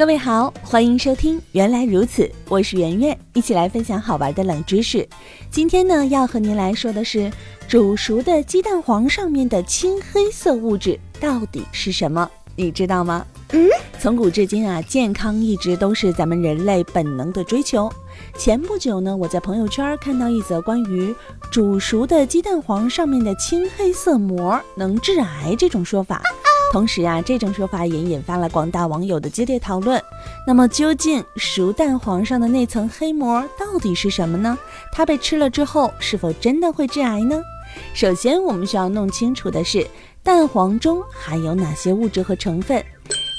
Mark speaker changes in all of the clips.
Speaker 1: 各位好，欢迎收听《原来如此》，我是圆圆，一起来分享好玩的冷知识。今天呢，要和您来说的是煮熟的鸡蛋黄上面的青黑色物质到底是什么？你知道吗？
Speaker 2: 嗯，
Speaker 1: 从古至今啊，健康一直都是咱们人类本能的追求。前不久呢，我在朋友圈看到一则关于煮熟的鸡蛋黄上面的青黑色膜能致癌这种说法。同时啊，这种说法也引发了广大网友的激烈讨论。那么，究竟熟蛋黄上的那层黑膜到底是什么呢？它被吃了之后，是否真的会致癌呢？首先，我们需要弄清楚的是，蛋黄中含有哪些物质和成分。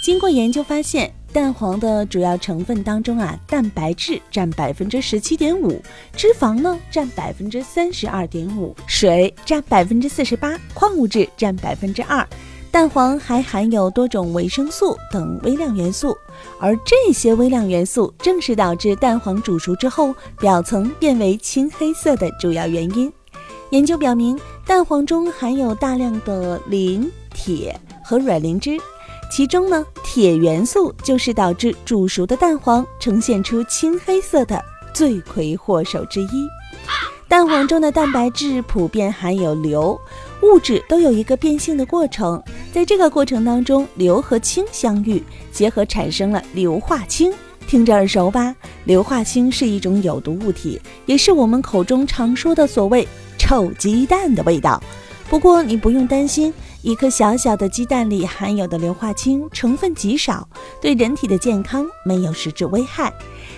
Speaker 1: 经过研究发现，蛋黄的主要成分当中啊，蛋白质占百分之十七点五，脂肪呢占百分之三十二点五，水占百分之四十八，矿物质占百分之二。蛋黄还含有多种维生素等微量元素，而这些微量元素正是导致蛋黄煮熟之后表层变为青黑色的主要原因。研究表明，蛋黄中含有大量的磷、铁和卵磷脂，其中呢，铁元素就是导致煮熟的蛋黄呈现出青黑色的罪魁祸首之一。蛋黄中的蛋白质普遍含有硫。物质都有一个变性的过程，在这个过程当中，硫和氢相遇结合，产生了硫化氢。听着耳熟吧？硫化氢是一种有毒物体，也是我们口中常说的所谓“臭鸡蛋”的味道。不过你不用担心，一颗小小的鸡蛋里含有的硫化氢成分极少，对人体的健康没有实质危害。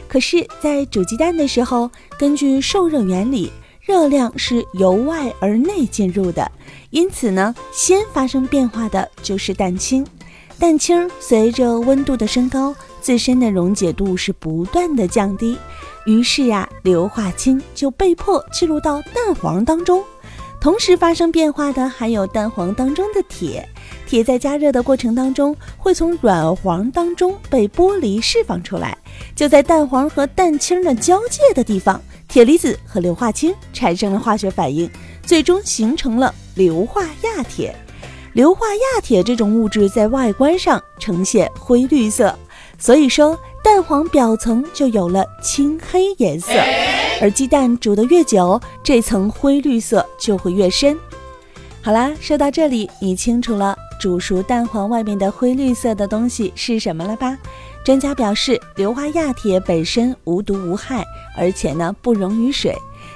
Speaker 1: 可是，在煮鸡蛋的时候，根据受热原理。热量是由外而内进入的，因此呢，先发生变化的就是蛋清。蛋清随着温度的升高，自身的溶解度是不断的降低，于是呀，硫化氢就被迫进入到蛋黄当中。同时发生变化的还有蛋黄当中的铁，铁在加热的过程当中会从软黄当中被剥离释放出来，就在蛋黄和蛋清的交界的地方。铁离子和硫化氢产生了化学反应，最终形成了硫化亚铁。硫化亚铁这种物质在外观上呈现灰绿色，所以说蛋黄表层就有了青黑颜色。而鸡蛋煮得越久，这层灰绿色就会越深。好啦，说到这里，你清楚了煮熟蛋黄外面的灰绿色的东西是什么了吧？专家表示，硫化亚铁本身无毒无害，而且呢不溶于水。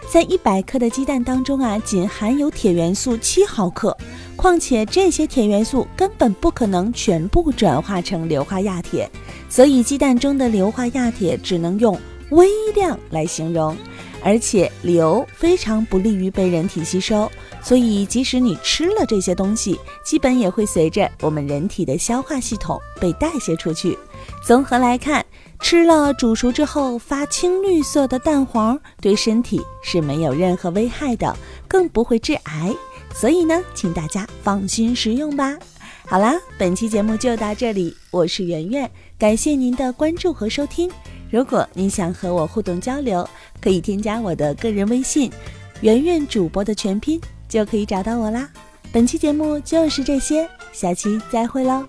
Speaker 1: 在一百克的鸡蛋当中啊，仅含有铁元素七毫克。况且这些铁元素根本不可能全部转化成硫化亚铁，所以鸡蛋中的硫化亚铁只能用微量来形容。而且硫非常不利于被人体吸收，所以即使你吃了这些东西，基本也会随着我们人体的消化系统被代谢出去。综合来看，吃了煮熟之后发青绿色的蛋黄，对身体是没有任何危害的，更不会致癌。所以呢，请大家放心食用吧。好啦，本期节目就到这里，我是圆圆，感谢您的关注和收听。如果您想和我互动交流，可以添加我的个人微信“圆圆主播”的全拼，就可以找到我啦。本期节目就是这些，下期再会喽。